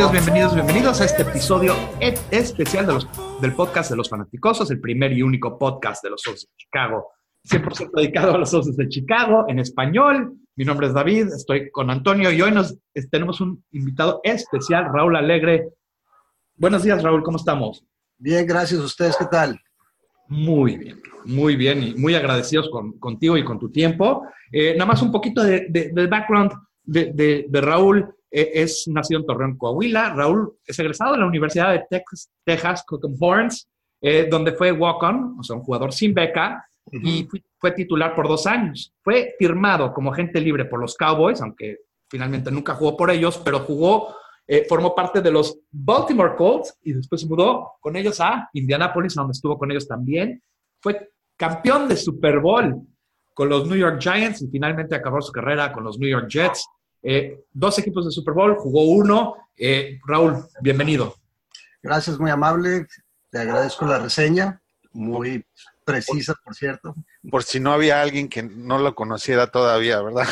Bienvenidos, bienvenidos, bienvenidos a este episodio e- especial de los, del podcast de los fanaticosos, el primer y único podcast de los Osos de Chicago, 100% dedicado a los Osos de Chicago en español. Mi nombre es David, estoy con Antonio y hoy nos tenemos un invitado especial, Raúl Alegre. Buenos días, Raúl, ¿cómo estamos? Bien, gracias. ¿Ustedes qué tal? Muy bien, muy bien y muy agradecidos con, contigo y con tu tiempo. Eh, nada más un poquito de, de, del background de Raúl. Eh, es nacido en Torreón, Coahuila. Raúl es egresado de la Universidad de Texas, Texas Cotton Horns, eh, donde fue walk-on, o sea, un jugador sin beca, uh -huh. y fue, fue titular por dos años. Fue firmado como agente libre por los Cowboys, aunque finalmente nunca jugó por ellos, pero jugó eh, formó parte de los Baltimore Colts y después se mudó con ellos a Indianapolis, donde estuvo con ellos también. Fue campeón de Super Bowl con los New York Giants y finalmente acabó su carrera con los New York Jets. Eh, dos equipos de Super Bowl, jugó uno. Eh, Raúl, bienvenido. Gracias, muy amable. Te agradezco la reseña, muy precisa, por cierto. Por si no había alguien que no lo conociera todavía, ¿verdad?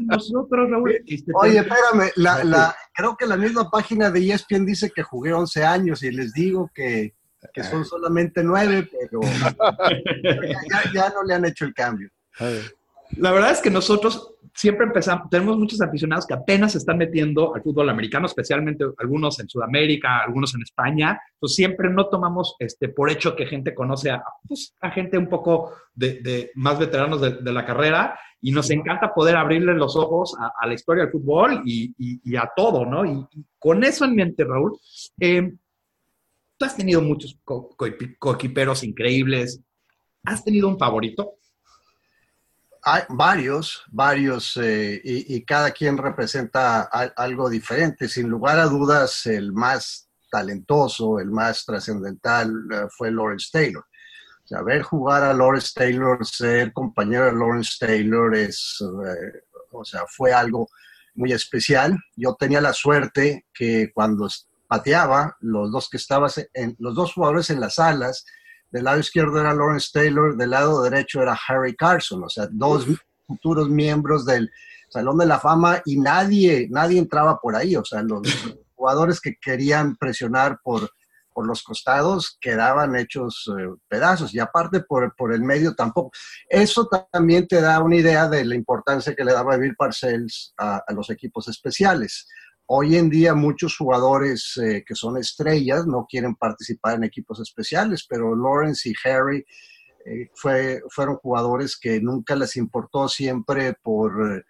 Nosotros, Raúl. Este, Oye, espérame, la, la, creo que la misma página de ESPN dice que jugué 11 años y les digo que, que son solamente 9, pero ya, ya, no le han hecho el cambio. La verdad es que nosotros siempre empezamos, tenemos muchos aficionados que apenas se están metiendo al fútbol americano, especialmente algunos en Sudamérica, algunos en España. Entonces siempre no tomamos este, por hecho que gente conoce a, pues, a gente un poco de, de más veteranos de, de, la carrera y nos encanta poder abrirle los ojos a, a la historia del fútbol y, y, y a todo, ¿no? Y, y, con eso en mente, Raúl, eh, tú has tenido muchos coequiperos co increíbles. ¿Has tenido un favorito? Varios, varios, eh, y, cada quien representa algo diferente. Sin lugar a dudas, el más talentoso, el más trascendental uh, fue Lawrence Taylor. O sea, ver jugar a Lawrence Taylor, ser compañero de Lawrence Taylor, es, uh, o sea, fue algo muy especial. Yo tenía la suerte que cuando pateaba, los dos que estaban, en, los dos jugadores en las alas, del lado izquierdo era Lawrence Taylor, del lado derecho era Harry Carson, o sea, dos futuros miembros del Salón de la Fama y nadie, nadie entraba por ahí, o sea, los jugadores que querían presionar por, por los costados quedaban hechos eh, pedazos y aparte por, por, el medio tampoco. Eso también te da una idea de la importancia que le daba Bill Parcells a, a los equipos especiales. Hoy en día muchos jugadores eh, que son estrellas no quieren participar en equipos especiales, pero Lawrence y Harry eh, fue, fueron jugadores que nunca les importó siempre por,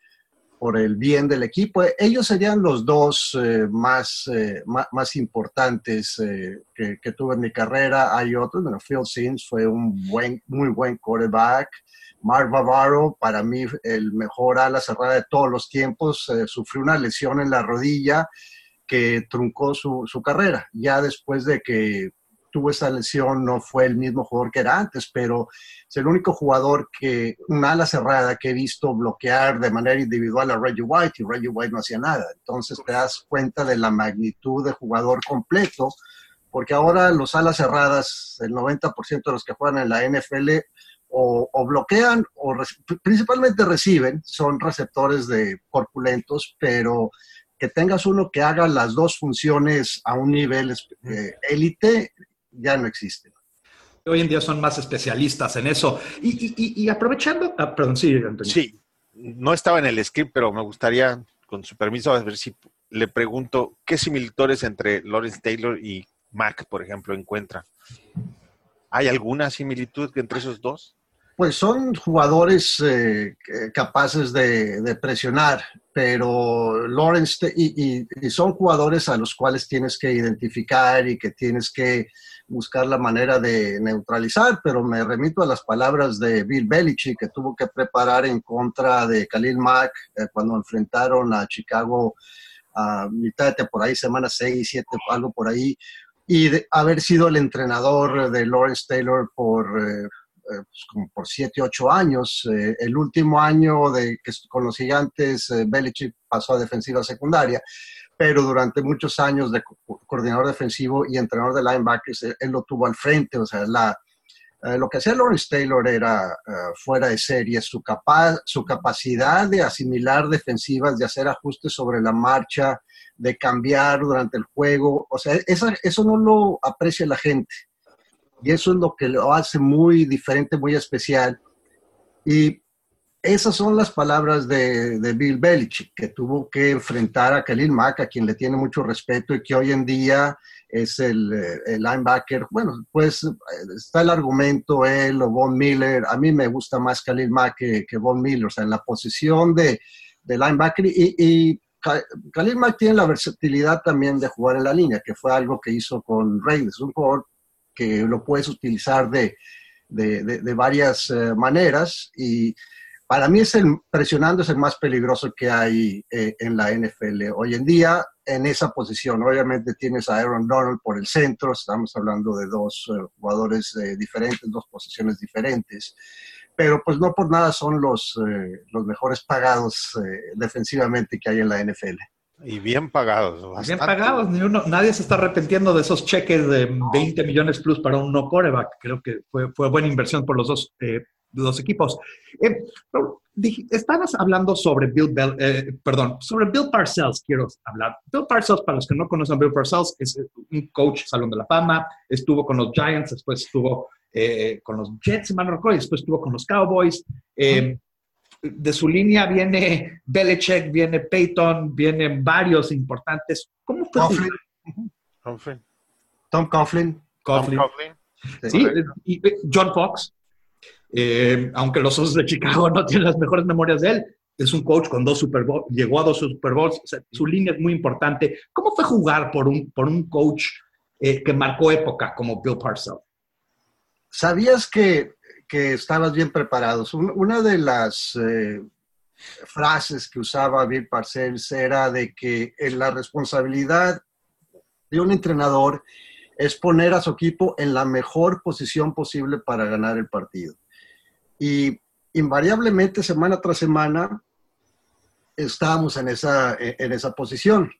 por el bien del equipo. Ellos serían los dos eh, más, más, más, importantes que, que, tuve en mi carrera. Hay otros, bueno, Phil Sims fue un buen, muy buen quarterback. Mark Bavaro, para mí el mejor ala cerrada de todos los tiempos, eh, sufrió una lesión en la rodilla que truncó su, su, carrera. Ya después de que tuvo esa lesión no fue el mismo jugador que era antes, pero es el único jugador que, una ala cerrada que he visto bloquear de manera individual a Reggie White y Reggie White no hacía nada. Entonces te das cuenta de la magnitud de jugador completo, porque ahora los alas cerradas, el 90% de los que juegan en la NFL o, o, bloquean o re, principalmente reciben, son receptores de corpulentos, pero que tengas uno que haga las dos funciones a un nivel élite eh, ya no existe. Hoy en día son más especialistas en eso. Y, y, y aprovechando, ah, perdón, sí, Antonio. Sí, no estaba en el script, pero me gustaría, con su permiso, a ver si le pregunto qué similitudes entre Lawrence Taylor y Mac, por ejemplo, encuentra. ¿Hay alguna similitud entre esos dos? Pues son jugadores eh, capaces de, presionar, pero Lawrence y, y, son jugadores a los cuales tienes que identificar y que tienes que buscar la manera de neutralizar, pero me remito a las palabras de Bill Belichick que tuvo que preparar en contra de Khalil Mack eh, cuando enfrentaron a Chicago a mitad de temporada, semana 6, 7, algo por ahí, y haber sido el entrenador de Lawrence Taylor por... Eh, pues como por siete, ocho años. Eh, el último año de que con los gigantes, eh, Belichick pasó a defensiva secundaria, pero durante muchos años de co coordinador defensivo y entrenador de linebackers, él, él, lo tuvo al frente, o sea, la, Eh, lo que hacía Lawrence Taylor era eh, fuera de serie, su, capa su capacidad de asimilar defensivas, de hacer ajustes sobre la marcha, de cambiar durante el juego, o sea, eso no lo aprecia la gente. Y eso es lo que lo hace muy diferente, muy especial. Y esas son las palabras de, de, Bill Belichick, que tuvo que enfrentar a Khalil Mack, a quien le tiene mucho respeto y que hoy en día es el, eh, linebacker. Bueno, pues está el argumento él o Von Miller. A mí me gusta más Khalil Mack que, que Von Miller, o sea, en la posición de, de linebacker. Y, y, Khalil Mack tiene la versatilidad también de jugar en la línea, que fue algo que hizo con Raiders, un jugador que lo puedes utilizar de, de, de varias uh, maneras. Y para mí es el presionando es el más peligroso que hay eh, en la NFL hoy en día en esa posición. Obviamente tienes a Aaron Donald por el centro, estamos hablando de dos eh, jugadores eh, diferentes, dos posiciones diferentes, pero pues no por nada son los, eh, los mejores pagados defensivamente que hay en la NFL. Y bien pagados. Bastante. Bien pagados. Ni uno, nadie se está arrepentiendo de esos cheques de 20 millones plus para un no coreback. Creo que fue, fue buena inversión por los dos dos equipos. Eh, estabas hablando sobre Bill Bell, eh, perdón, sobre Bill Parcells quiero hablar. Bill Parcells, para los que no conocen Bill Parcells, es un coach Salón de la Fama, estuvo con los Giants, después estuvo eh, con los Jets, y después estuvo con los Cowboys. Eh, de su línea viene Belichick, viene Peyton, vienen varios importantes. ¿Cómo fue? Coughlin. Tom Coughlin. Coughlin. Sí, y John Fox. Eh, aunque los Osos de Chicago no tienen las mejores memorias de él, es un coach con dos Super Bowls, llegó a dos Super Bowls, su línea es muy importante. ¿Cómo fue jugar por un, por un coach eh, que marcó época como Bill Parcells? ¿Sabías que, que estabas bien preparados? Una de las eh, frases que usaba Bill Parcells era de que la responsabilidad de un entrenador es poner a su equipo en la mejor posición posible para ganar el partido. Y invariablemente, semana tras semana, estábamos en esa, en esa posición.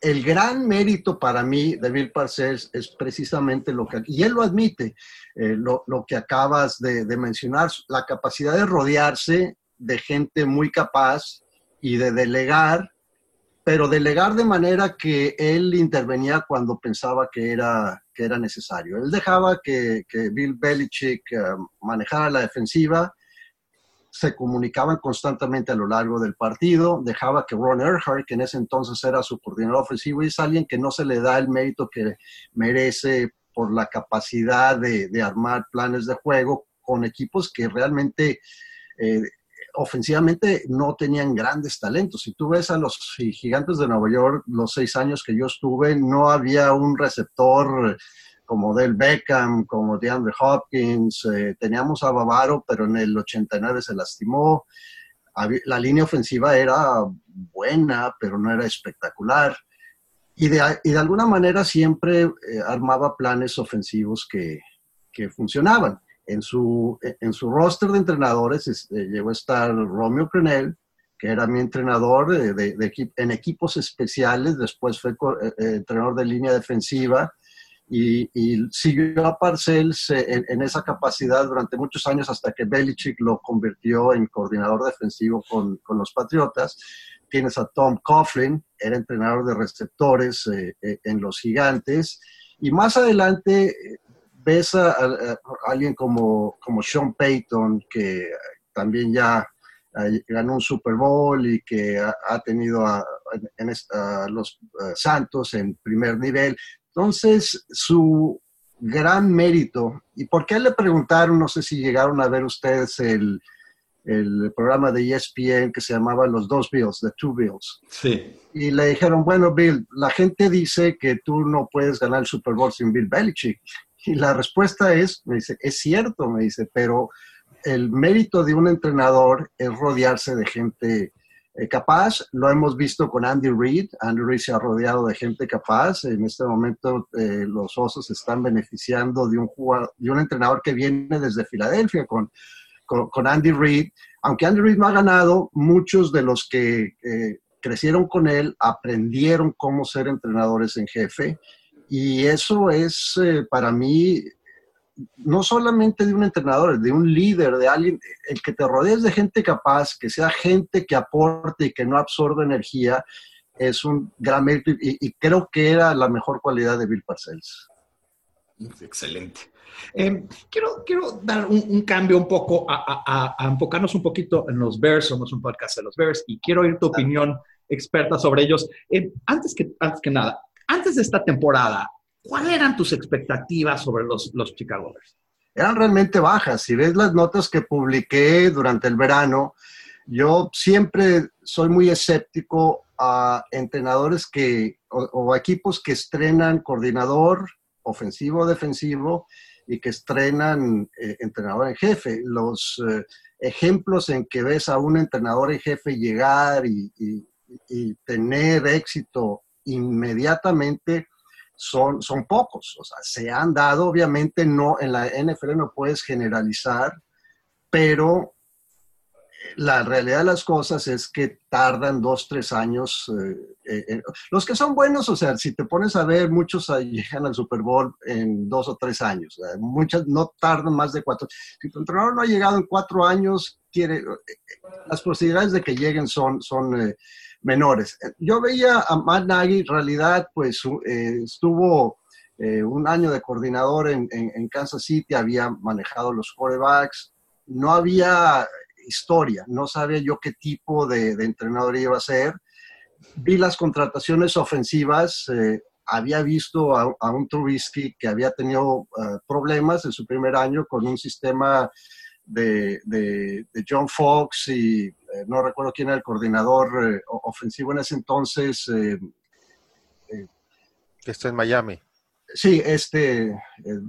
El gran mérito para mí de Bill Parcells es precisamente lo que, y él lo admite, eh, lo, lo, que acabas de, mencionar, la capacidad de rodearse de gente muy capaz y de delegar, pero delegar de manera que él intervenía cuando pensaba que era, que era necesario. Él dejaba que, que Bill Belichick uh, manejara la defensiva, se comunicaban constantemente a lo largo del partido, dejaba que Ron Earhart, que en ese entonces era su coordinador ofensivo, es alguien que no se le da el mérito que merece por la capacidad de, de armar planes de juego con equipos que realmente eh, ofensivamente no tenían grandes talentos. Si tú ves a los gigantes de Nueva York, los seis años que yo estuve, no había un receptor como Del Beckham, como DeAndre Hopkins, eh, teníamos a Bavaro, pero en el 89 se lastimó. La línea ofensiva era buena, pero no era espectacular. Y de, y de alguna manera siempre eh, armaba planes ofensivos que, que funcionaban. En su, en su roster de entrenadores este, llegó a estar Romeo Crenel, que era mi entrenador de, de, de, en equipos especiales, después fue eh, eh, entrenador de línea defensiva, y, siguió a Parcells en, en, esa capacidad durante muchos años hasta que Belichick lo convirtió en coordinador defensivo con, con los Patriotas. Tienes a Tom Coughlin, era entrenador de receptores eh, eh, en los Gigantes. Y más adelante eh, ves a, a, a, alguien como, como Sean Payton, que también ya ganó un Super Bowl y que ha, tenido a, en esta, los uh, Santos en primer nivel. Entonces, su gran mérito, ¿y por qué le preguntaron, no sé si llegaron a ver ustedes el, el programa de ESPN que se llamaba Los Dos Bills, The Two Bills? Sí. Y le dijeron, bueno, Bill, la gente dice que tú no puedes ganar el Super Bowl sin Bill Belichick. Y la respuesta es, me dice, es cierto, me dice, pero el mérito de un entrenador es rodearse de gente eh, capaz. Lo hemos visto con Andy Reid. Andy Reid se ha rodeado de gente capaz. En este momento eh, los Osos están beneficiando de un, de un entrenador que viene desde Filadelfia con, con, Andy Reid. Aunque Andy Reid no ha ganado, muchos de los que eh, crecieron con él aprendieron cómo ser entrenadores en jefe. Y eso es para mí no solamente de un entrenador, de un líder, de alguien, el que te rodees de gente capaz, que sea gente que aporte y que no absorbe energía, es un gran mérito y, creo que era la mejor cualidad de Bill Parcells. Excelente. Em, quiero, quiero dar un, cambio un poco, a, enfocarnos un poquito en los Bears, somos un podcast de los Bears, y quiero oír tu opinión experta sobre ellos. Em, antes, que, antes que nada, antes de esta temporada, ¿cuáles eran tus expectativas sobre los, los Chicago Bears? Eran realmente bajas. Si ves las notas que publiqué durante el verano, yo siempre soy muy escéptico a entrenadores que, o, equipos que estrenan coordinador ofensivo o defensivo y que estrenan eh, entrenador en jefe. Los eh, ejemplos en que ves a un entrenador en jefe llegar y, tener éxito inmediatamente son, son pocos. O sea, se han dado, obviamente no, en la NFL no puedes generalizar, pero la realidad de las cosas es que tardan dos, tres años. Eh, eh, los que son buenos, o sea, si te pones a ver, muchos llegan al Super Bowl en dos o tres años. muchas no tardan más de cuatro. Si tu entrenador no ha llegado en cuatro años, quiere, eh, las posibilidades de que lleguen son menores. Yo veía a Matt Nagy, en realidad, pues estuvo un año de coordinador en, en Kansas City, había manejado los quarterbacks, no había historia. No sabía yo qué tipo de, entrenador iba a ser. Vi las contrataciones ofensivas. Eh, había visto a, un Trubisky que había tenido eh, problemas en su primer año con un sistema de, John Fox y eh, no recuerdo quién era el coordinador ofensivo en ese entonces. que está en Miami. Sí, este... Eh,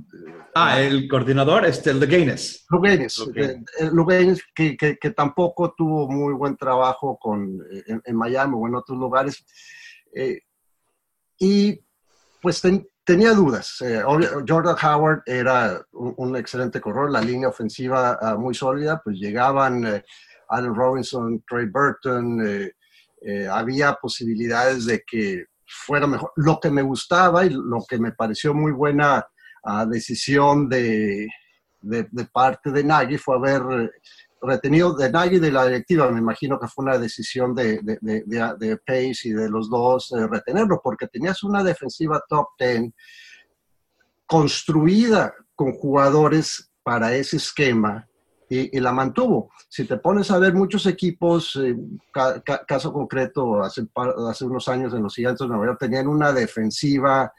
ah, el coordinador, este, el de Gaines. Lugaines, que, que, que, tampoco tuvo muy buen trabajo con, en, Miami o en otros lugares. Eh, y pues tenía dudas. Eh, Jordan Howard era un, excelente corredor, la línea ofensiva ah, muy sólida, pues llegaban Allen Robinson, Trey Burton, había posibilidades de que fuera mejor. Lo que me gustaba y lo que me pareció muy buena ah, decisión de, parte de Nagy fue haber retenido de Nagy de la directiva. Me imagino que fue una decisión de, Pace y de los dos eh, retenerlo, porque tenías una defensiva top 10 construida con jugadores para ese esquema y, la mantuvo. Si te pones a ver muchos equipos, eh, caso concreto, hace, hace unos años en los Gigantes de Nueva York tenían una defensiva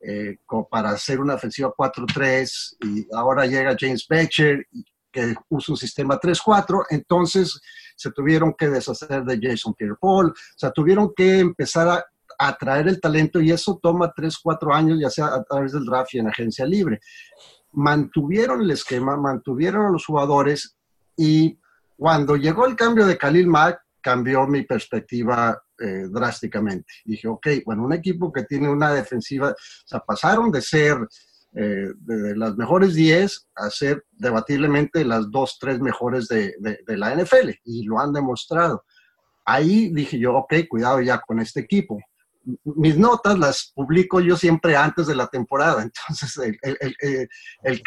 eh, para hacer una ofensiva 4-3 y ahora llega James Becher que usa un sistema 3-4, entonces se tuvieron que deshacer de Jason Pierre-Paul, o sea, tuvieron que empezar a atraer el talento y eso toma 3, 4 años, ya sea a través del draft y en agencia libre mantuvieron el esquema, mantuvieron a los jugadores y cuando llegó el cambio de Khalil Mack, cambió mi perspectiva eh, drásticamente. Dije, ok, bueno, un equipo que tiene una defensiva, o sea, pasaron de ser eh, de, las mejores 10 a ser debatiblemente las dos, tres mejores de, de, la NFL y lo han demostrado. Ahí dije yo, ok, cuidado ya con este equipo mis notas las publico yo siempre antes de la temporada. Entonces, el,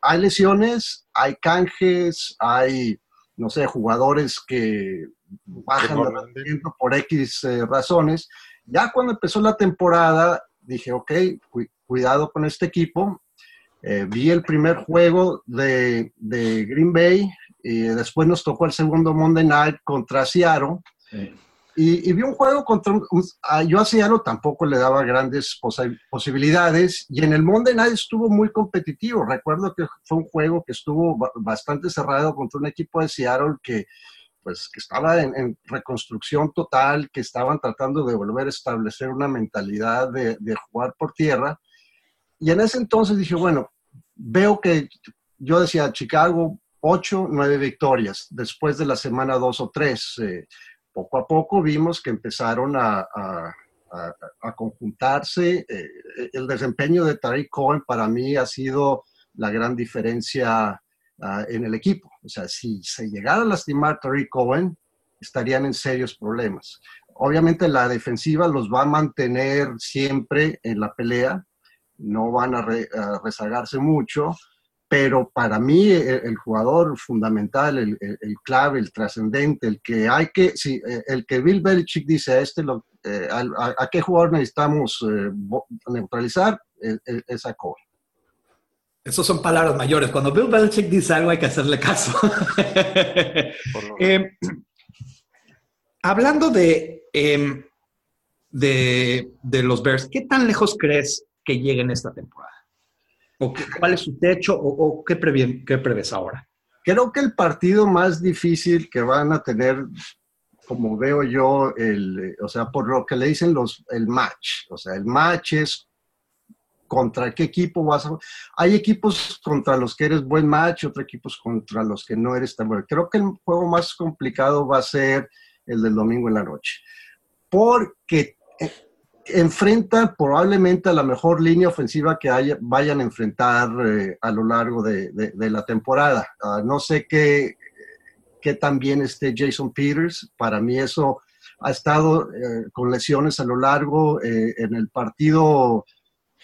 hay lesiones, hay canjes, hay, no sé, jugadores que bajan de por X eh, razones. Ya cuando empezó la temporada, dije, ok, cuidado con este equipo. Eh, vi el primer juego de, de, Green Bay y después nos tocó el segundo Monday Night contra Seattle. Y, vi un juego contra yo a Seattle tampoco le daba grandes posibilidades y en el Monday Night estuvo muy competitivo. Recuerdo que fue un juego que estuvo bastante cerrado contra un equipo de Seattle que pues que estaba en, reconstrucción total, que estaban tratando de volver a establecer una mentalidad de, jugar por tierra. Y en ese entonces dije, bueno, veo que yo decía, Chicago, ocho, nueve victorias, después de la semana dos o tres. Eh, poco a poco vimos que empezaron a, conjuntarse. Eh, el desempeño de Tariq Cohen para mí ha sido la gran diferencia ah, en el equipo. O sea, si se llegara a lastimar Tariq Cohen, estarían en serios problemas. Obviamente la defensiva los va a mantener siempre en la pelea, no van a, rezagarse mucho, pero para mí el, jugador fundamental, el, clave, el trascendente, el que hay que, sí, el que Bill Belichick dice a este, lo, a, qué jugador necesitamos neutralizar, es a Cole. Esas son palabras mayores. Cuando Bill Belichick dice algo hay que hacerle caso. Eh, hablando de, em, de, de, los Bears, ¿qué tan lejos crees que lleguen esta temporada? ¿O ¿Cuál es su techo o, qué, qué prevés ahora? Creo que el partido más difícil que van a tener como veo yo, o sea, por lo que le dicen los, el match. O sea, el match es contra qué equipo vas a... Hay equipos contra los que eres buen match, otros equipos contra los que no eres tan bueno. Creo que el juego más complicado va a ser el del domingo en la noche, porque eh, enfrenta probablemente a la mejor línea ofensiva que haya, vayan a enfrentar eh, a lo largo de, la temporada. Ah, no sé qué, qué tan bien esté Jason Peters, para mí eso ha estado eh, con lesiones a lo largo en el partido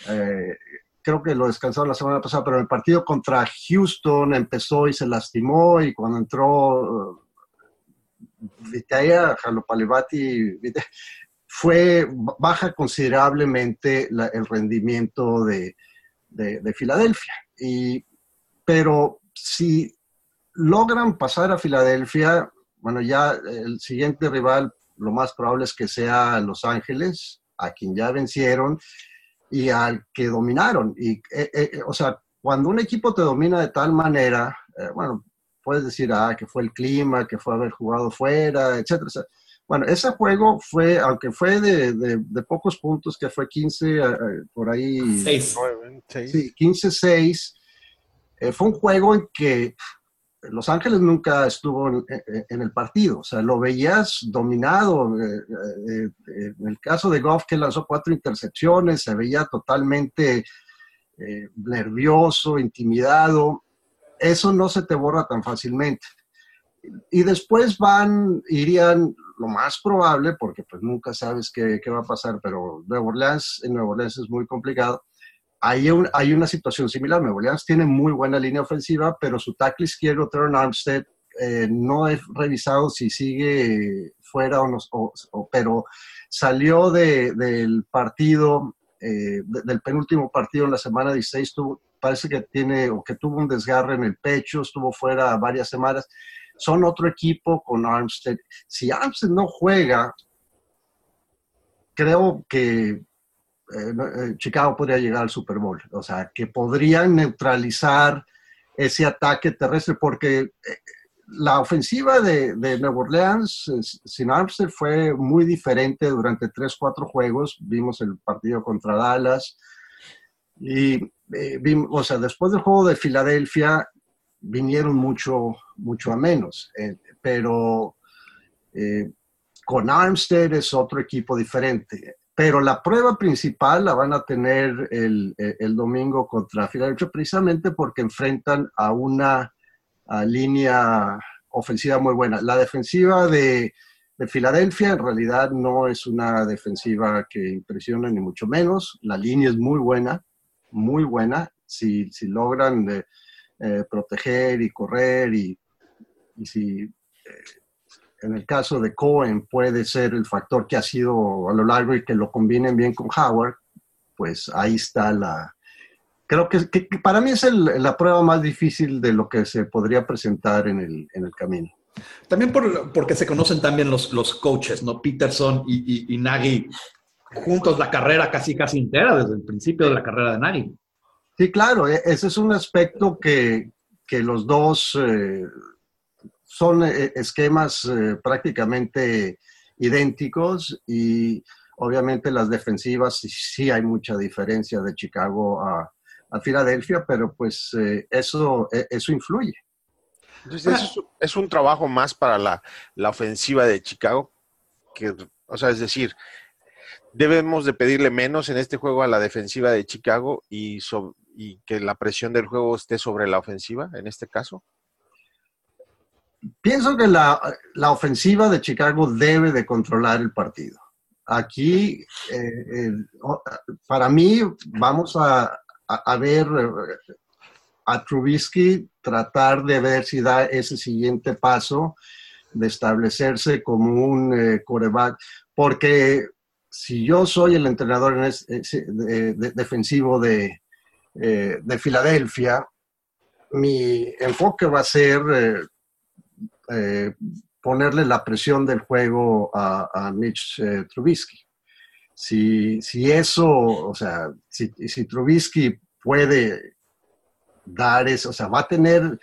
eh, creo que lo descansaron la semana pasada, pero el partido contra Houston empezó y se lastimó y cuando entró Vitaya Jalopalivati fue baja considerablemente el rendimiento de, de, Filadelfia. Y, pero si logran pasar a Filadelfia, bueno, ya el siguiente rival lo más probable es que sea Los Ángeles, a quien ya vencieron, y al que dominaron. Y, eh, eh, o sea, cuando un equipo te domina de tal manera, eh, bueno, puedes decir, ah, que fue el clima, que fue haber jugado fuera, etcétera. Bueno, ese juego fue, aunque fue de, de, pocos puntos, que fue 15, por ahí. 6. Sí, 15-6. fue un juego en que los Ángeles nunca estuvo en, el partido, o sea, lo veías dominado. Eh, eh, eh, en el caso de Goff, que lanzó cuatro intercepciones, se veía totalmente nervioso, intimidado. Eso no se te borra tan fácilmente. Y después van, irían, lo más probable, porque pues nunca sabes qué, qué va a pasar, pero Nueva Orleans, en Nueva Orleans es muy complicado, hay, hay una situación similar. Nuevo Orleans tiene muy buena línea ofensiva, pero su tackle izquierdo, Teron Armstead, eh, no he revisado si sigue fuera o no, pero salió del partido, eh, del penúltimo partido en la semana 16, tuvo, parece que tiene o que tuvo un desgarre en el pecho, estuvo fuera varias semanas. Son otro equipo con Armstead. Si Armstead no juega, creo que eh, eh, Chicago podría llegar al Super Bowl. O sea, que podrían neutralizar ese ataque terrestre, porque eh, la ofensiva de, de Nueva Orleans sin Armstead fue muy diferente durante tres, cuatro juegos. Vimos el partido contra Dallas y vimos, o sea, después del juego de Filadelfia vinieron mucho, mucho a menos, pero con Armstead es otro equipo diferente pero la prueba principal la van a tener el, domingo contra Filadelfia precisamente porque enfrentan a una línea ofensiva muy buena. La defensiva de, Filadelfia en realidad no es una defensiva que impresiona ni mucho menos. La línea es muy buena, muy buena. Si, logran eh, eh, proteger y correr y, si eh, en el caso de Cohen puede ser el factor que ha sido a lo largo y que lo combinen bien con Howard, pues ahí está la... Creo que, para mí es la prueba más difícil de lo que se podría presentar en el, en el camino. También por, porque se conocen también los, los coaches, ¿no? Peterson y, y, Nagy juntos la carrera casi casi entera, desde el principio de la carrera de Nagy. Sí, claro, e, ese es un aspecto que, que los dos eh, son eh, esquemas eh, prácticamente idénticos y obviamente las defensivas sí, hay mucha diferencia de Chicago a, Filadelfia, pero pues eh, eso, eso influye. Entonces, es, un trabajo más para la, ofensiva de Chicago, que, o sea, es decir, debemos de pedirle menos en este juego a la defensiva de Chicago y, y que la presión del juego esté sobre la ofensiva en este caso pienso que la, ofensiva de Chicago debe de controlar el partido. Aquí, eh, para mí, vamos a, ver, a Trubisky tratar de ver si da ese siguiente paso de establecerse como un eh, coreback, porque si yo soy el entrenador defensivo de, eh, de, Filadelfia, mi enfoque va a ser eh, ponerle la presión del juego a, Mitch Trubisky. Si, si, eso, o sea, si, si Trubisky puede dar eso, o sea, va a tener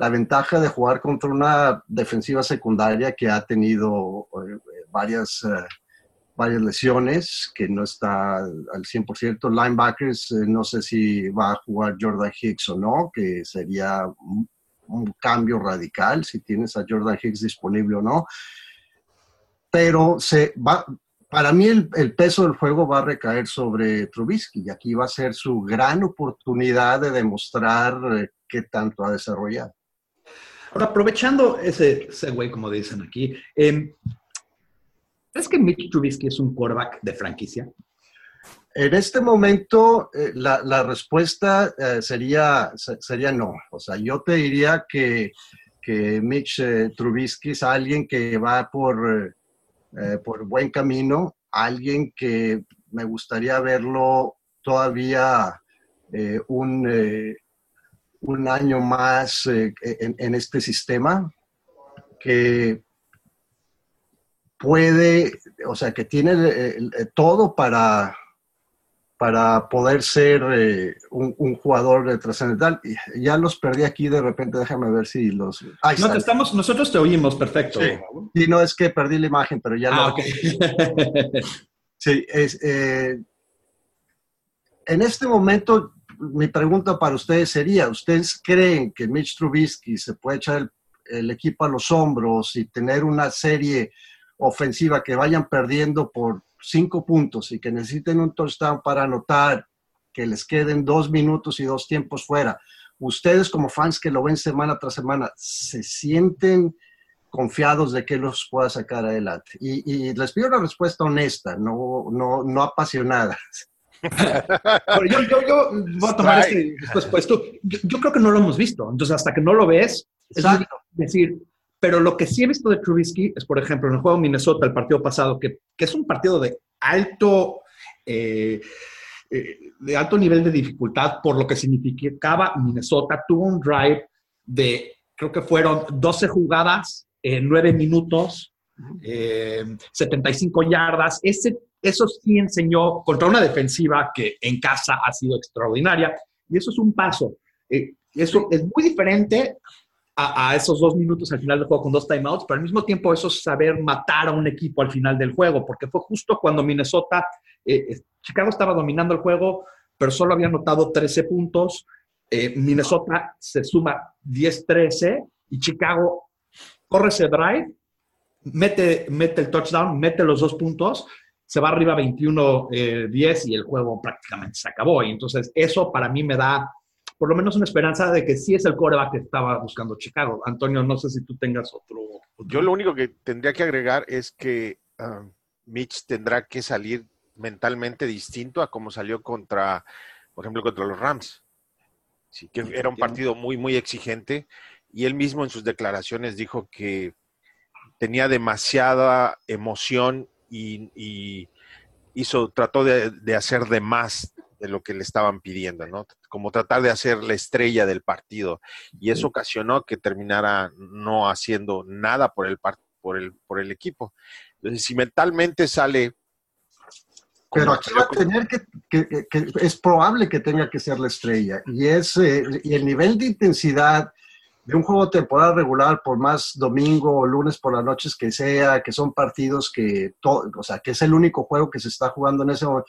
la ventaja de jugar contra una defensiva secundaria que ha tenido eh, varias, eh, varias lesiones, que no está al 100%. Linebackers, eh, no sé si va a jugar Jordan Hicks o no, que sería un, cambio radical si tienes a Jordan Hicks disponible o no. Pero se va, para mí el, peso del juego va a recaer sobre Trubisky y aquí va a ser su gran oportunidad de demostrar qué tanto ha desarrollado. Ahora, aprovechando ese segue, como dicen aquí, eh, ¿es que Mitch Trubisky es un quarterback de franquicia? En este momento, eh, la, respuesta eh, sería, sería no. O sea, yo te diría que, que Mitch eh, Trubisky es alguien que va por, por buen camino, alguien que me gustaría verlo todavía un un año más en, este sistema que puede, o sea, que tiene todo para, para poder ser eh, un, jugador trascendental. Ya los perdí aquí de repente, déjame ver si los... no, estamos, nosotros te oímos perfecto. Sí. no es que perdí la imagen, pero ya ah, sí, es, eh, en este momento mi pregunta para ustedes sería, ¿ustedes creen que Mitch Trubisky se puede echar el, equipo a los hombros y tener una serie ofensiva que vayan perdiendo por cinco puntos y que necesiten un touchdown para anotar, que les queden dos minutos y dos tiempos fuera? Ustedes como fans que lo ven semana tras semana, ¿se sienten confiados de que los pueda sacar adelante? Y, les pido una respuesta honesta, no, no, no apasionada yo, yo, voy a tomar este después. Yo, creo que no lo hemos visto. Entonces, hasta que no lo ves, es decir, pero lo que sí he visto de Trubisky es, por ejemplo, en el juego Minnesota, el partido pasado, que, que es un partido de alto, eh, eh, de alto nivel de dificultad por lo que significaba Minnesota. Tuvo un drive de, creo que fueron 12 jugadas en 9 minutos, 75 eh, yardas. Ese eso sí enseñó contra una defensiva que en casa ha sido extraordinaria. Y eso es un paso. Eh, eso es muy diferente a, esos dos minutos al final del juego con dos timeouts, pero al mismo tiempo eso es saber matar a un equipo al final del juego, porque fue justo cuando Minnesota, eh, eh, Chicago estaba dominando el juego, pero solo había anotado 13 puntos. Minnesota se suma 10-13 y Chicago corre ese drive, mete, mete el touchdown, mete los dos puntos se va arriba 21-10 eh, y el juego prácticamente se acabó. Y entonces eso para mí me da por lo menos una esperanza de que sí es el coreback que estaba buscando Chicago. Antonio, no sé si tú tengas otro. Yo lo único que tendría que agregar es que ah, Mitch tendrá que salir mentalmente distinto a como salió contra, por ejemplo, contra los Rams. Sí, que era un partido muy, muy exigente y él mismo en sus declaraciones dijo que tenía demasiada emoción y, hizo, trató de, hacer de más de lo que le estaban pidiendo, ¿no? Como tratar de hacer la estrella del partido. Y eso ocasionó que terminara no haciendo nada por el, por el, por el equipo. Entonces, si mentalmente sale... Pero aquí va a tener que, que, es probable que tenga que ser la estrella. Y, es, eh, y el nivel de intensidad de un juego temporada regular, por más domingo o lunes por las noches que sea, que son partidos que, o sea, que es el único juego que se está jugando en ese momento,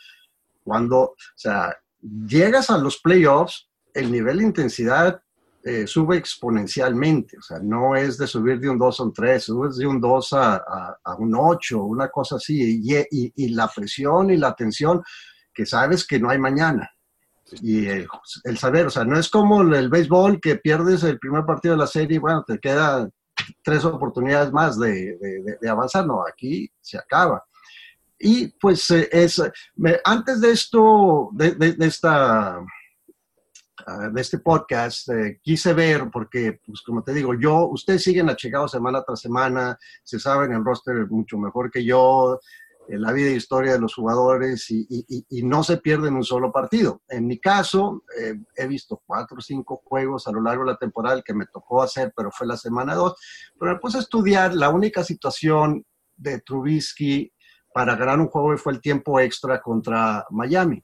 cuando, o sea, llegas a los playoffs, el nivel de intensidad eh, sube exponencialmente, o sea, no es de subir de un 2 a un 3, subes de un 2 a, a, un 8, una cosa así, y, y, y la presión y la tensión que sabes que no hay mañana. Y el, saber, o sea, no es como el, béisbol que pierdes el primer partido de la serie y bueno, te quedan tres oportunidades más de, avanzar, no, aquí se acaba. Y pues eh, es, antes de esto, de, esta ah, de este podcast, eh, quise ver, porque, pues como te digo, yo, ustedes siguen a Chicago semana tras semana, se saben el roster mucho mejor que yo, la vida y historia de los jugadores y, no se pierden un solo partido. En mi caso, eh, he visto cuatro o cinco juegos a lo largo de la temporada que me tocó hacer, pero fue la semana dos. Pero me puse a estudiar la única situación de Trubisky para ganar un juego fue el tiempo extra contra Miami.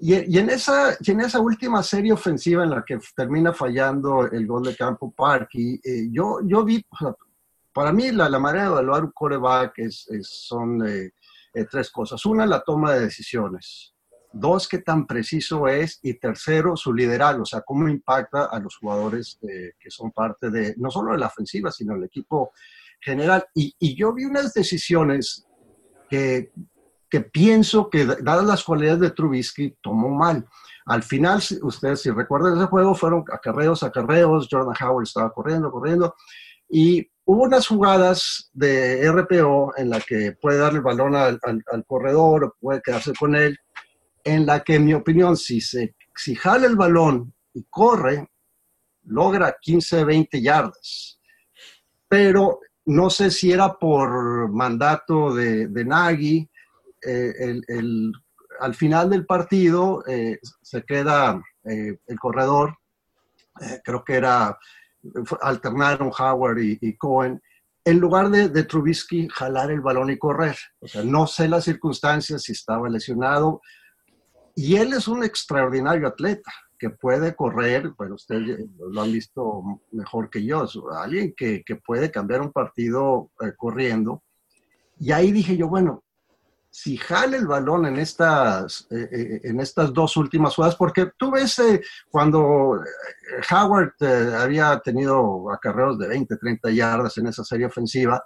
Y, en esa, en esa última serie ofensiva en la que termina fallando el gol de Campo Park, y, eh, yo, yo vi, para mí la, la manera de evaluar un coreback es, son eh, eh, tres cosas. Una, la toma de decisiones. Dos, qué tan preciso es. Y tercero, su liderazgo, o sea, cómo impacta a los jugadores que son parte de, no solo de la ofensiva, sino del equipo general. Y, y yo vi unas decisiones que, que pienso que, dadas las cualidades de Trubisky, tomó mal. Al final, ustedes si recuerdan ese juego, fueron acarreos, acarreos, Jordan Howard estaba corriendo, corriendo, y hubo unas jugadas de RPO en la que puede darle el balón al, al, corredor o puede quedarse con él, en la que, en mi opinión, si, se, si jala el balón y corre, logra 15, 20 yardas. Pero no sé si era por mandato de, Nagy, eh, al final del partido eh, se queda eh, el corredor, creo que era, alternaron Howard y, Cohen, en lugar de, de, Trubisky jalar el balón y correr. O sea, no sé las circunstancias, si estaba lesionado. Y él es un extraordinario atleta que puede correr, pero ustedes lo han visto mejor que yo, alguien que, que puede cambiar un partido corriendo. Y ahí dije yo, bueno, si jale el balón en estas, eh, eh, en estas dos últimas jugadas, porque tú ves eh, cuando Howard había tenido acarreos de 20, 30 yardas en esa serie ofensiva,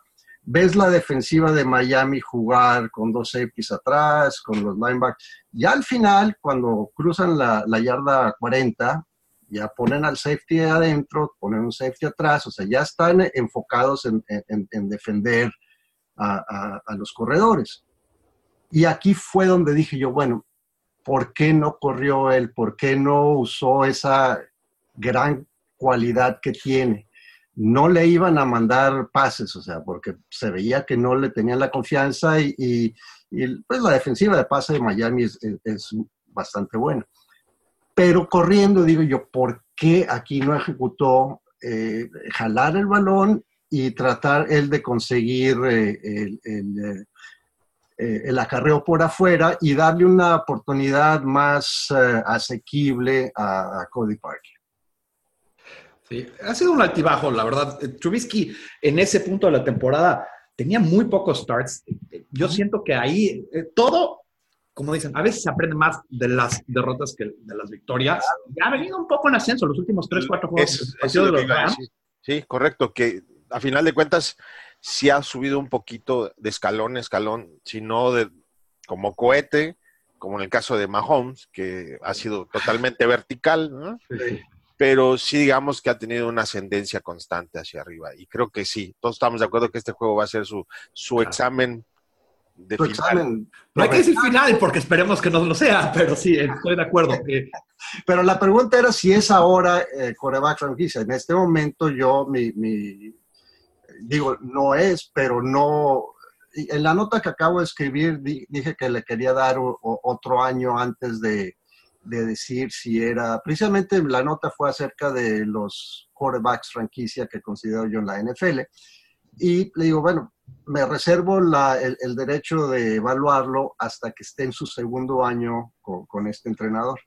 ves la defensiva de Miami jugar con dos safeties atrás, con los linebackers. Ya al final, cuando cruzan la, yarda 40, ya ponen al safety adentro, ponen un safety atrás, o sea, ya están enfocados en, defender a los corredores. Y aquí fue donde dije yo, bueno, ¿por qué no corrió él? ¿Por qué no usó esa gran cualidad que tiene? No le iban a mandar pases, o sea, porque se veía que no le tenían la confianza y, pues la defensiva de pase de Miami es, bastante buena. Pero corriendo, digo yo, ¿por qué aquí no ejecutó eh, jalar el balón y tratar él de conseguir eh, el, eh, el acarreo por afuera y darle una oportunidad más asequible a, Cody Parker. Sí, ha sido un altibajo, la verdad. Eh, Trubisky en ese punto de la temporada tenía muy pocos starts. Yo siento que ahí todo, como dicen, a veces se aprende más de las derrotas que de las victorias. Ya ha venido un poco en ascenso los últimos 3, 4 juegos. sí, correcto, que a final de cuentas sí ha subido un poquito de escalón en escalón, sino de como cohete, como en el caso de Mahomes, que ha sido totalmente vertical, pero sí digamos que ha tenido una ascendencia constante hacia arriba. Y creo que sí, todos estamos de acuerdo que este juego va a ser su, su examen de final. no hay que decir final porque esperemos que no lo sea, pero sí, estoy de acuerdo. pero la pregunta era si es ahora eh, coreback franquicia. En este momento yo, mi, digo, no es, pero no, en la nota que acabo de escribir dije que le quería dar otro año antes de, decir si era, precisamente la nota fue acerca de los quarterbacks franquicia que considero yo en la NFL. Y le digo, bueno, me reservo el, derecho de evaluarlo hasta que esté en su segundo año con este entrenador.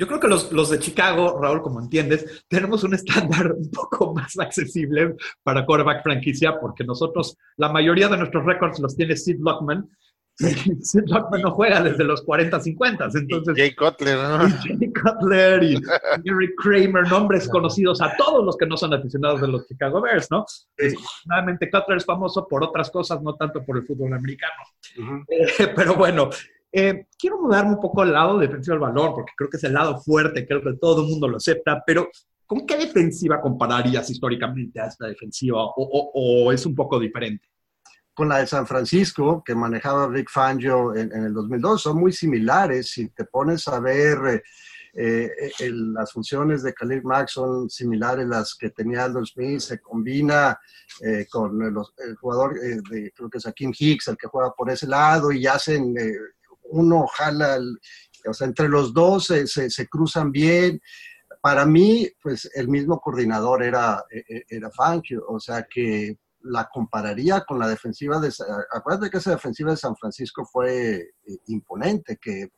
Yo creo que los, los, de Chicago, Raúl, como entiendes, tenemos un estándar un poco más accesible para quarterback franquicia, porque nosotros, la mayoría de nuestros récords los tiene Sid Lockman. Sid Lockman no juega desde los 40, 50. Entonces, y Jay Cutler, ¿no? Y Jay Cutler y Gary Kramer, nombres conocidos a todos los que no son aficionados de los Chicago Bears, ¿no? Nuevamente, Cutler es famoso por otras cosas, no tanto por el fútbol americano. Eh, pero bueno, eh, quiero mudarme un poco al lado defensivo del balón, porque creo que es el lado fuerte, creo que todo el mundo lo acepta, pero ¿con qué defensiva compararías históricamente a esta defensiva o, es un poco diferente? Con la de San Francisco, que manejaba Rick Fangio en, el 2002, son muy similares. Si te pones a ver, eh, eh, las funciones de Khalil Mack son similares a las que tenía Aldo Smith, se combina con el jugador de, creo que es Akin Hicks, el que juega por ese lado, y hacen, uno jala, o sea, entre los dos se, se cruzan bien, para mí, pues el mismo coordinador era, era Fangio, o sea que la compararía con la defensiva de... Acuérdate que esa defensiva de San Francisco fue eh, imponente, que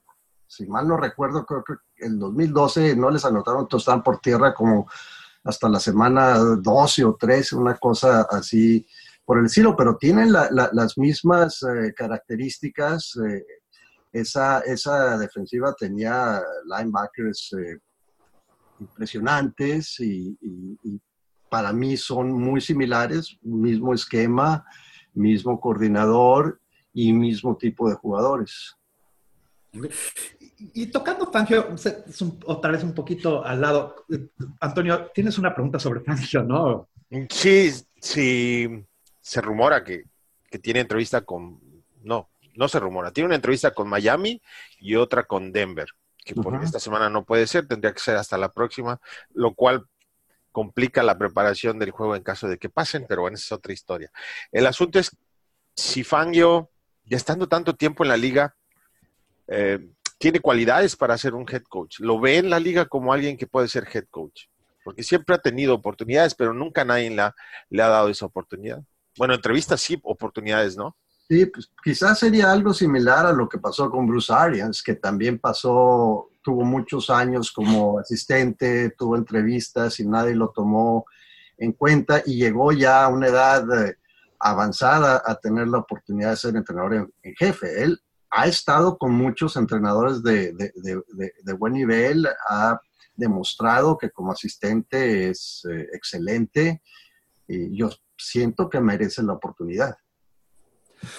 si mal no recuerdo, creo que en 2012 no les anotaron tostán por tierra como hasta la semana 12 o 13, una cosa así por el estilo, pero tienen las mismas eh, características. Eh, esa, esa defensiva tenía linebackers impresionantes y, para mí son muy similares, mismo esquema, mismo coordinador y mismo tipo de jugadores. Y, tocando Fangio, otra vez un poquito al lado. Antonio, tienes una pregunta sobre Fangio, ¿no? Sí, sí, se rumora que, tiene entrevista con, no, no se rumora, tiene una entrevista con Miami y otra con Denver, que por esta semana no puede ser, tendría que ser hasta la próxima, lo cual complica la preparación del juego en caso de que pasen, pero bueno, esa es otra historia. El asunto es si Fangio, ya estando tanto tiempo en la liga, eh, tiene cualidades para ser un head coach. Lo ve en la liga como alguien que puede ser head coach, porque siempre ha tenido oportunidades, pero nunca nadie le ha dado esa oportunidad. Bueno, entrevistas sí, oportunidades no. Sí, pues quizás sería algo similar a lo que pasó con Bruce Arians, que también pasó tuvo muchos años como asistente, tuvo entrevistas y nadie lo tomó en cuenta y llegó ya a una edad eh, avanzada a tener la oportunidad de ser entrenador en, jefe. Él ha estado con muchos entrenadores de, buen nivel, ha demostrado que como asistente es eh, excelente y yo siento que merece la oportunidad.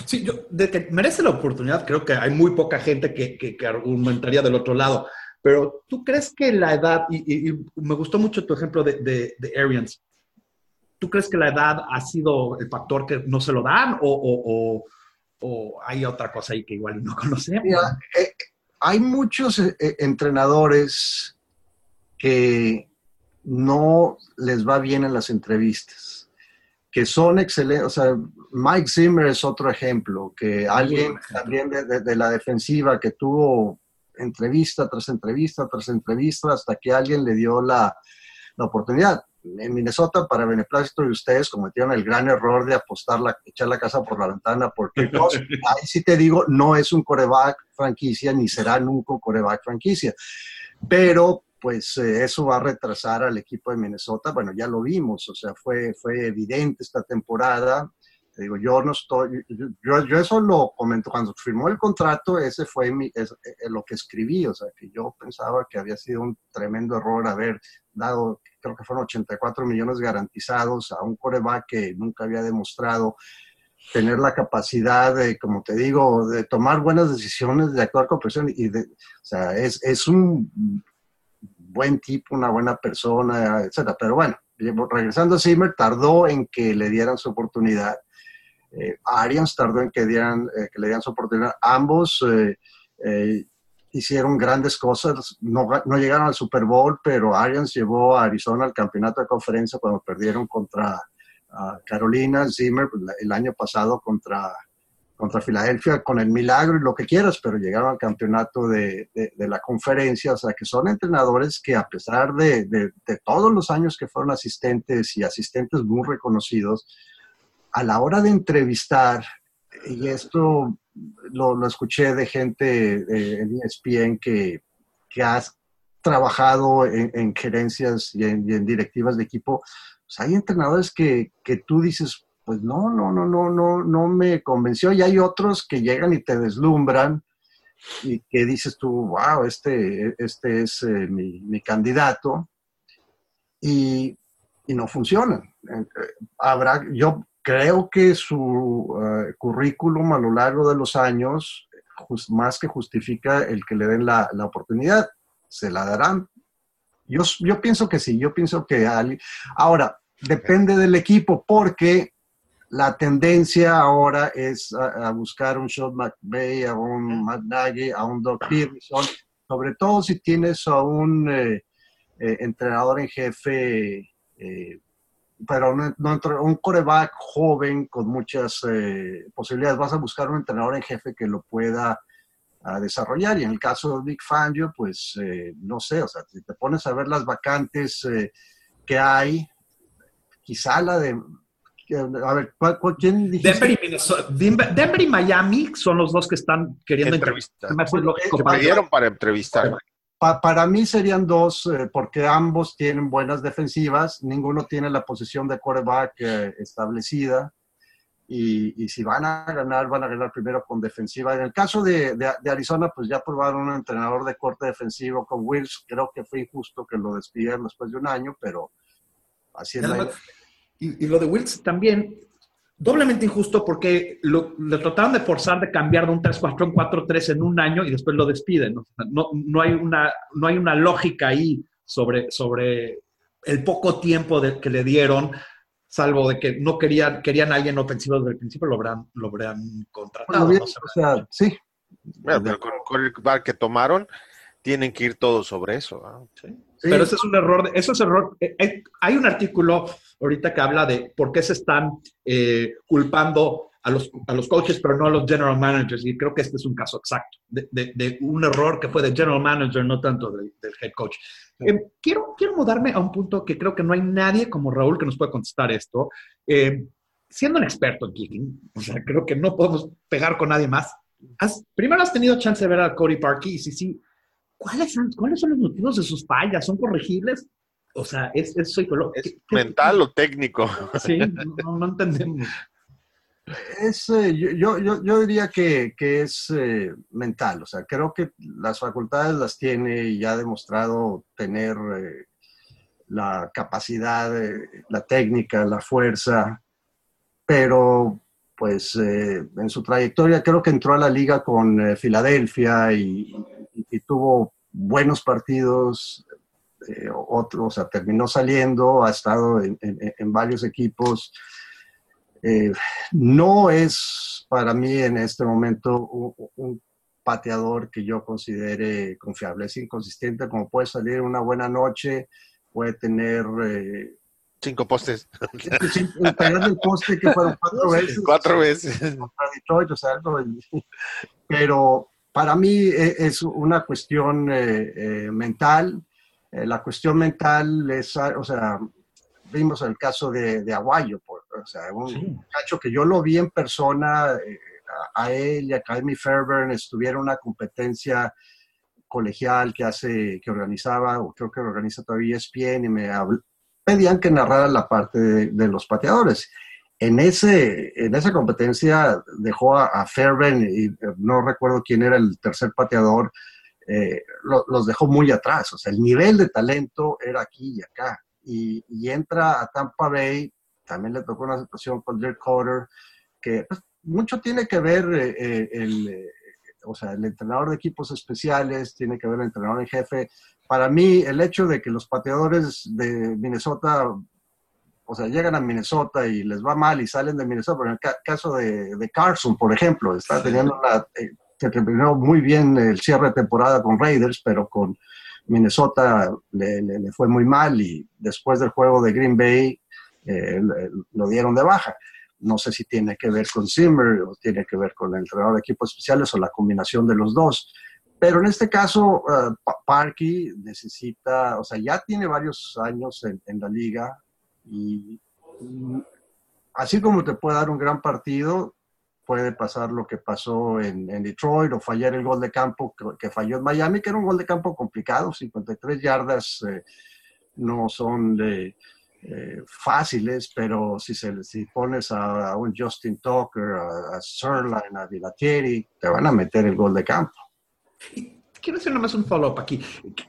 Sí, yo, de que merece la oportunidad, creo que hay muy poca gente que, que, argumentaría del otro lado. Pero tú crees que la edad, y, me gustó mucho tu ejemplo de, de, Arians, ¿tú crees que la edad ha sido el factor que no se lo dan o, o, hay otra cosa ahí que igual no conocemos? Eh, hay muchos eh, eh, entrenadores que no les va bien en las entrevistas que son excelentes, o sea, Mike Zimmer es otro ejemplo, que alguien también de, la defensiva que tuvo entrevista tras entrevista tras entrevista hasta que alguien le dio la, oportunidad. En Minnesota, para beneplácito de ustedes, cometieron el gran error de apostar, la, echar la casa por la ventana, porque ahí sí te digo, no es un coreback franquicia, ni será nunca un coreback franquicia. Pero pues eh, eso va a retrasar al equipo de Minnesota. Bueno, ya lo vimos, o sea, fue, fue evidente esta temporada. Te digo, yo no estoy, yo, eso lo comento, cuando firmó el contrato, ese fue eh, lo que escribí, o sea, que yo pensaba que había sido un tremendo error haber dado, creo que fueron 84 millones garantizados a un coreback que nunca había demostrado tener la capacidad de, como te digo, de tomar buenas decisiones, de actuar con presión y de, o sea, es, es un buen tipo, una buena persona, etcétera. Pero bueno, regresando a Zimmer, tardó en que le dieran su oportunidad. Eh, Arians tardó en que, dieran, eh, que le dieran su oportunidad. Ambos eh, hicieron grandes cosas, no, no, llegaron al Super Bowl, pero Arians llevó a Arizona al campeonato de conferencia cuando perdieron contra Carolina, Zimmer pues, el año pasado contra contra Filadelfia con el milagro y lo que quieras, pero llegaron al campeonato de, la conferencia, o sea que son entrenadores que a pesar de, todos los años que fueron asistentes y asistentes muy reconocidos, a la hora de entrevistar, y esto lo, escuché de gente en ESPN que, que ha trabajado en, gerencias y en, directivas de equipo, pues hay entrenadores que, que tú dices, pues no, no, no, no, no, no me convenció. Y hay otros que llegan y te deslumbran y que dices tú, wow, este, este es eh, mi, candidato. Y, no funcionan. Eh, habrá, yo creo que su eh, currículum a lo largo de los años, más que justifica el que le den la, oportunidad, se la darán. Yo, yo pienso que sí, yo pienso que Ahora, depende del equipo, porque la tendencia ahora es a, buscar un Sean McVay, a un Matt Nagy, a un Doc Peterson, sobre todo si tienes a un eh, eh, entrenador en jefe, eh, pero no, un coreback joven con muchas posibilidades. Vas a buscar un entrenador en jefe que lo pueda desarrollar. Y en el caso de Big Fangio, pues no sé, o sea, si te pones a ver las vacantes que hay, quizá la de a ver, ¿quién Denver y, Denver, y, Miami son los dos que están queriendo entrevistar. pidieron para entrevistar. para mí serían dos, eh, porque ambos tienen buenas defensivas, ninguno tiene la posición de quarterback eh, establecida. Y, si van a ganar, van a ganar primero con defensiva. En el caso de, de, Arizona, pues ya probaron un entrenador de corte defensivo con Wills. Creo que fue injusto que lo despidieran después de un año, pero así es la y, lo de Wills también, doblemente injusto porque lo, le trataron de forzar de cambiar de un 3-4 a un 4-3 en un año y después lo despiden. ¿no? No, hay, una, no hay una lógica ahí sobre, sobre el poco tiempo de, que le dieron, salvo de que no querían, querían a alguien ofensivo desde el principio, lo habrán, lo habrán contratado. o sea, sí. pero con, el bar que tomaron, tienen que ir todos sobre eso. ¿Sí? Pero ese es un error, eso es error. Eh, eh, hay un artículo ahorita que habla de por qué se están eh, culpando a los, a los coaches, pero no a los general managers. Y creo que este es un caso exacto de, de, un error que fue de general manager, no tanto del head coach. quiero, quiero mudarme a un punto que creo que no hay nadie como Raúl que nos pueda contestar esto. siendo un experto en kicking, o sea, creo que no podemos pegar con nadie más. primero has tenido chance de ver a Cody Parkey y si sí, ¿cuáles son, ¿cuáles son los motivos de sus fallas? ¿Son corregibles? O sea, es, es, ¿Es mental o técnico? Sí, no, entendemos. Es, eh, yo, yo, yo, diría que, que es eh, mental, o sea, creo que las facultades las tiene y ha demostrado tener eh, la capacidad, la técnica, la fuerza, pero pues en su trayectoria creo que entró a la liga con Filadelfia y, y, tuvo buenos partidos, eh, otros, o sea, terminó saliendo, ha estado en, varios equipos. Eh, no es para mí en este momento un, pateador que yo considere confiable. Es inconsistente, como puede salir una buena noche, puede tener... Eh, Cinco postes. Pegar el poste que fueron cuatro veces. Cuatro veces. Detroit, o sea, pero para mí e, es una cuestión eh, eh, mental. Eh, la cuestión mental es, o sea, vimos el caso de, de Aguayo, o sea, un muchacho que yo lo vi en persona, a, él y a Jaime Fairburn estuvieron una competencia colegial que hace, que organizaba, o creo que organiza todavía ESPN, y me pedían que narrara la parte de los pateadores en, ese, en esa competencia dejó a, Fairbairn y eh, no recuerdo quién era el tercer pateador, eh, los dejó muy atrás. O sea, el nivel de talento era aquí y acá. Y, entra a Tampa Bay, también le tocó una situación con Dirk Cotter, que pues, mucho tiene que ver eh, el, o sea, el entrenador de equipos especiales, tiene que ver el entrenador en jefe. Para mí, el hecho de que los pateadores de Minnesota o sea, llegan a Minnesota y les va mal y salen de Minnesota, pero en el caso de, de, Carson, por ejemplo, está teniendo una, eh, terminó muy bien el cierre de temporada con Raiders, pero con Minnesota le, le, fue muy mal y después del juego de Green Bay eh, lo dieron de baja. No sé si tiene que ver con Zimmer o tiene que ver con el entrenador de equipos especiales o la combinación de los dos. Pero en este caso, uh, Parky necesita, o sea, ya tiene varios años en, en la liga, y, así como te puede dar un gran partido, puede pasar lo que pasó en, Detroit o fallar el gol de campo que, falló en Miami, que era un gol de campo complicado, 53 yardas eh, no son eh, fáciles, pero si, se, si pones a, un Justin Tucker, a, a a Vilatieri, te van a meter el gol de campo quiero hacer nomás un follow-up aquí.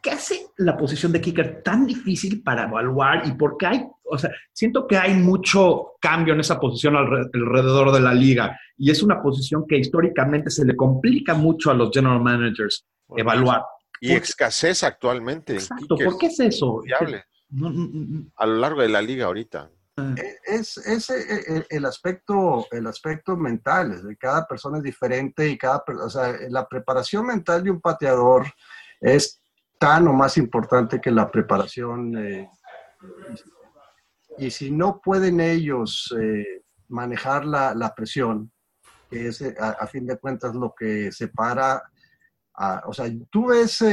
¿Qué hace la posición de kicker tan difícil para evaluar y por qué hay, o sea, siento que hay mucho cambio en esa posición alrededor de la liga y es una posición que históricamente se le complica mucho a los general managers evaluar. Y escasez actualmente. Exacto, ¿por qué es eso? a lo largo de la liga ahorita. Ah. Es, es, el, aspecto, el aspecto mental, cada persona es diferente y cada, o sea, la preparación mental de un pateador es tan o más importante que la preparación. Eh, y si no pueden ellos eh, manejar la, presión, que es a, fin de cuentas lo que separa, o sea, tú ves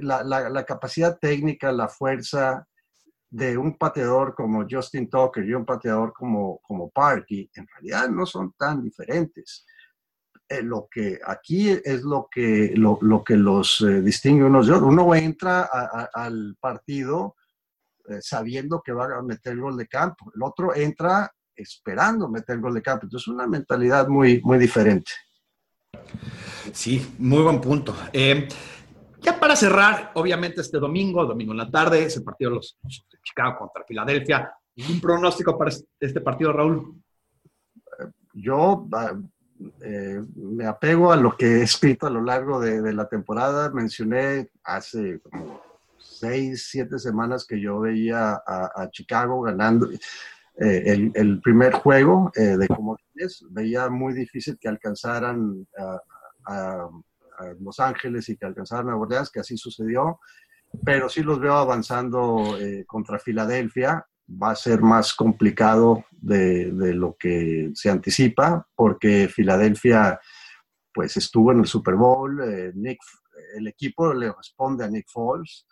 la, la, capacidad técnica, la fuerza de un pateador como Justin Tucker y un pateador como, como Parky, en realidad no son tan diferentes. Eh, lo que aquí es lo que, lo, lo que los eh, distingue unos de otros. Uno entra al partido eh, sabiendo que va a meter gol de campo, el otro entra esperando meter gol de campo. Entonces, es una mentalidad muy, muy diferente. Sí, muy buen punto. Ya para cerrar, obviamente este domingo, domingo en la tarde, ese partido de los, de Chicago contra Filadelfia. ¿Un pronóstico para este partido, Raúl? Yo eh, me apego a lo que he escrito a lo largo de, la temporada. Mencioné hace como seis, siete semanas que yo veía a, Chicago ganando eh, el, primer juego eh, de es, Veía muy difícil que alcanzaran a Los Ángeles y que alcanzaran a Orleans, que así sucedió, pero sí los veo avanzando eh, contra Filadelfia. Va a ser más complicado de, lo que se anticipa, porque Filadelfia pues estuvo en el Super Bowl, eh, Nick, el equipo le responde a Nick Foles,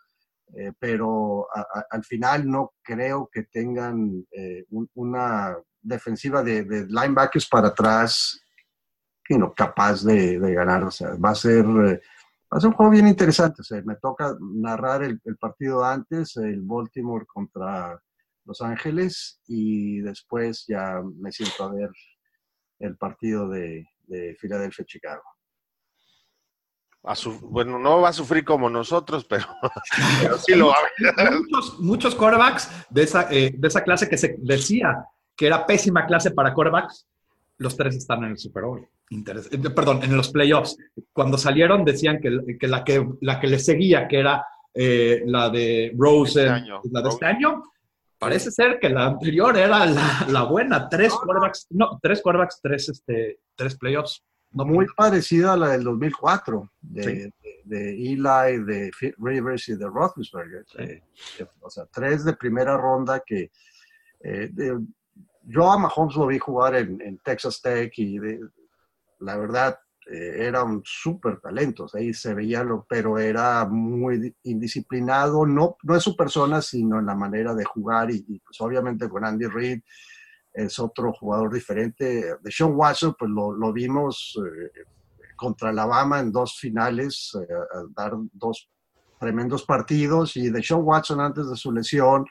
eh, pero al final no creo que tengan una defensiva de, linebackers para atrás capaz de, ganar. O sea, va a ser, eh, va a ser un juego bien interesante. O sea, me toca narrar el, partido antes, el Baltimore contra Los Ángeles, y después ya me siento a ver el partido de, de Filadelfia-Chicago. bueno, no va a sufrir como nosotros, pero, sí lo va a muchos, muchos quarterbacks de esa, eh, de esa clase que se decía que era pésima clase para quarterbacks, los tres están en el Super Bowl. Eh, perdón, en los playoffs. Cuando salieron decían que, la, que la que le seguía, que era eh, la de Rose, este la de este año, parece ser que la anterior era la, buena. Tres quarterbacks, no, tres quarterbacks, tres, este, tres playoffs. No, Muy parecida a la del 2004, de, de, Eli, de Rivers y de Roethlisberger. Eh, o sea, tres de primera ronda que yo a Mahomes lo vi jugar en, Texas Tech y la verdad eh, era un súper talento, ahí se veía, lo, pero era muy indisciplinado, no, no es su persona, sino en la manera de jugar y, pues obviamente con Andy Reid es otro jugador diferente. De Sean Watson, pues lo, vimos eh, contra Alabama en dos finales, eh, dar dos tremendos partidos y de Sean Watson antes de su lesión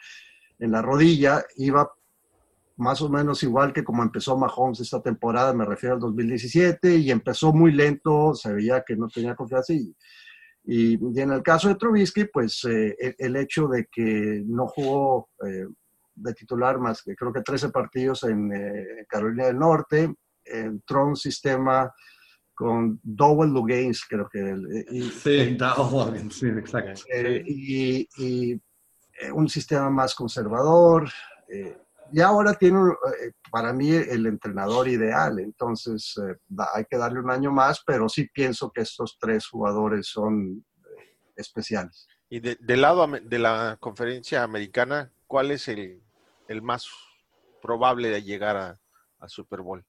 en la rodilla iba más o menos igual que como empezó Mahomes esta temporada, me refiero al 2017, y empezó muy lento, se veía que no tenía confianza. Y, y, en el caso de Trubisky, pues eh, el, hecho de que no jugó eh, de titular más que creo que 13 partidos en eh, Carolina del Norte, entró un sistema con Dowell Lugains, creo que. Y, sí, Dowell, sí, exacto. y, y un sistema más conservador y ahora tiene, eh, para mí, el entrenador ideal. Entonces, eh, hay que darle un año más, pero sí pienso que estos tres jugadores son eh, especiales. Y del lado de la conferencia americana, ¿cuál es el, más probable de llegar a, Super Bowl?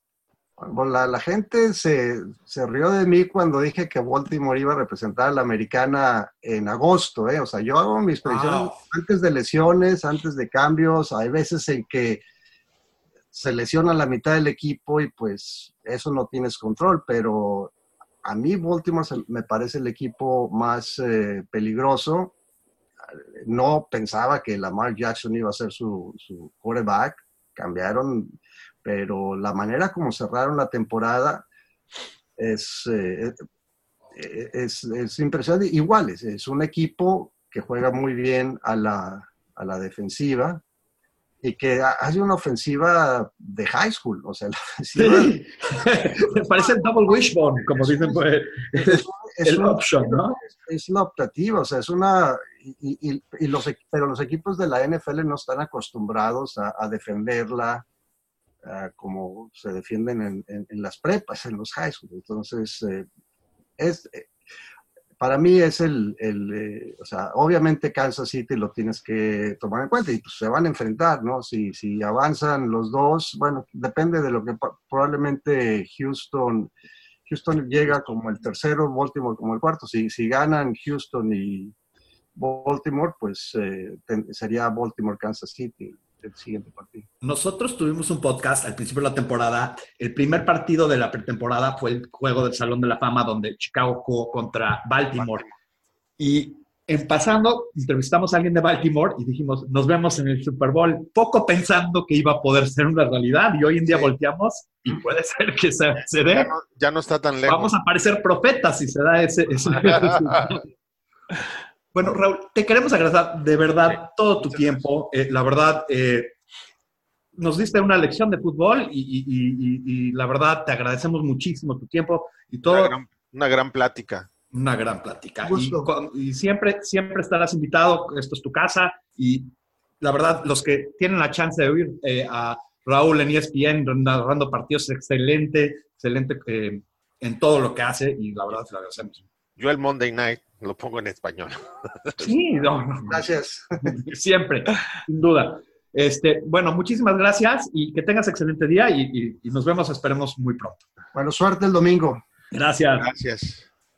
Bueno, la, gente se, se, rió de mí cuando dije que Baltimore iba a representar a la americana en agosto, ¿eh? O sea, yo hago mis predicciones antes de lesiones, antes de cambios. Hay veces en que se lesiona la mitad del equipo y pues eso no tienes control, pero a mí Baltimore me parece el equipo más eh, peligroso. No pensaba que Lamar Jackson iba a ser su, su quarterback, cambiaron pero la manera como cerraron la temporada es, eh, eh, es, impresionante. Igual, es, un equipo que juega muy bien a la, a la defensiva y que hace una ofensiva de high school. O sea, la ofensiva. Sí. Parece el double wishbone, como dicen, pues, es, el option, ¿no? Es, la optativa, o sea, es una. Y, y, los, pero los equipos de la NFL no están acostumbrados a, a defenderla como se defienden en, las prepas, en los high schools. Entonces, eh, es, eh, para mí es el, el eh, o sea, obviamente Kansas City lo tienes que tomar en cuenta y pues se van a enfrentar, ¿no? Si, si avanzan los dos, bueno, depende de lo que probablemente Houston, Houston llega como el tercero, Baltimore como el cuarto. Si, si ganan Houston y Baltimore, pues eh, sería Baltimore-Kansas City el siguiente partido. Nosotros tuvimos un podcast al principio de la temporada. El primer partido de la pretemporada fue el juego del Salón de la Fama donde Chicago jugó contra Baltimore. Y en pasando, entrevistamos a alguien de Baltimore y dijimos, nos vemos en el Super Bowl, poco pensando que iba a poder ser una realidad. Y hoy en día volteamos y puede ser que se, dé. Ya no, está tan lejos. Vamos a parecer profetas si se da ese... ese Bueno, Raúl, te queremos agradecer de verdad todo tu tiempo. Eh, la verdad, eh, nos diste una lección de fútbol y, la verdad te agradecemos muchísimo tu tiempo y todo. Una gran, plática. Una gran plática. Y, siempre, siempre estarás invitado. Esto es tu casa y la verdad, los que tienen la chance de oír eh, a Raúl en ESPN narrando partidos, excelente, excelente en todo lo que hace y la verdad te lo agradecemos. Yo el Monday Night lo pongo en español. Sí, no, Gracias. Siempre, sin duda. Este, bueno, muchísimas gracias y que tengas excelente día y, y nos vemos, esperemos muy pronto. Bueno, suerte el domingo. Gracias. Gracias.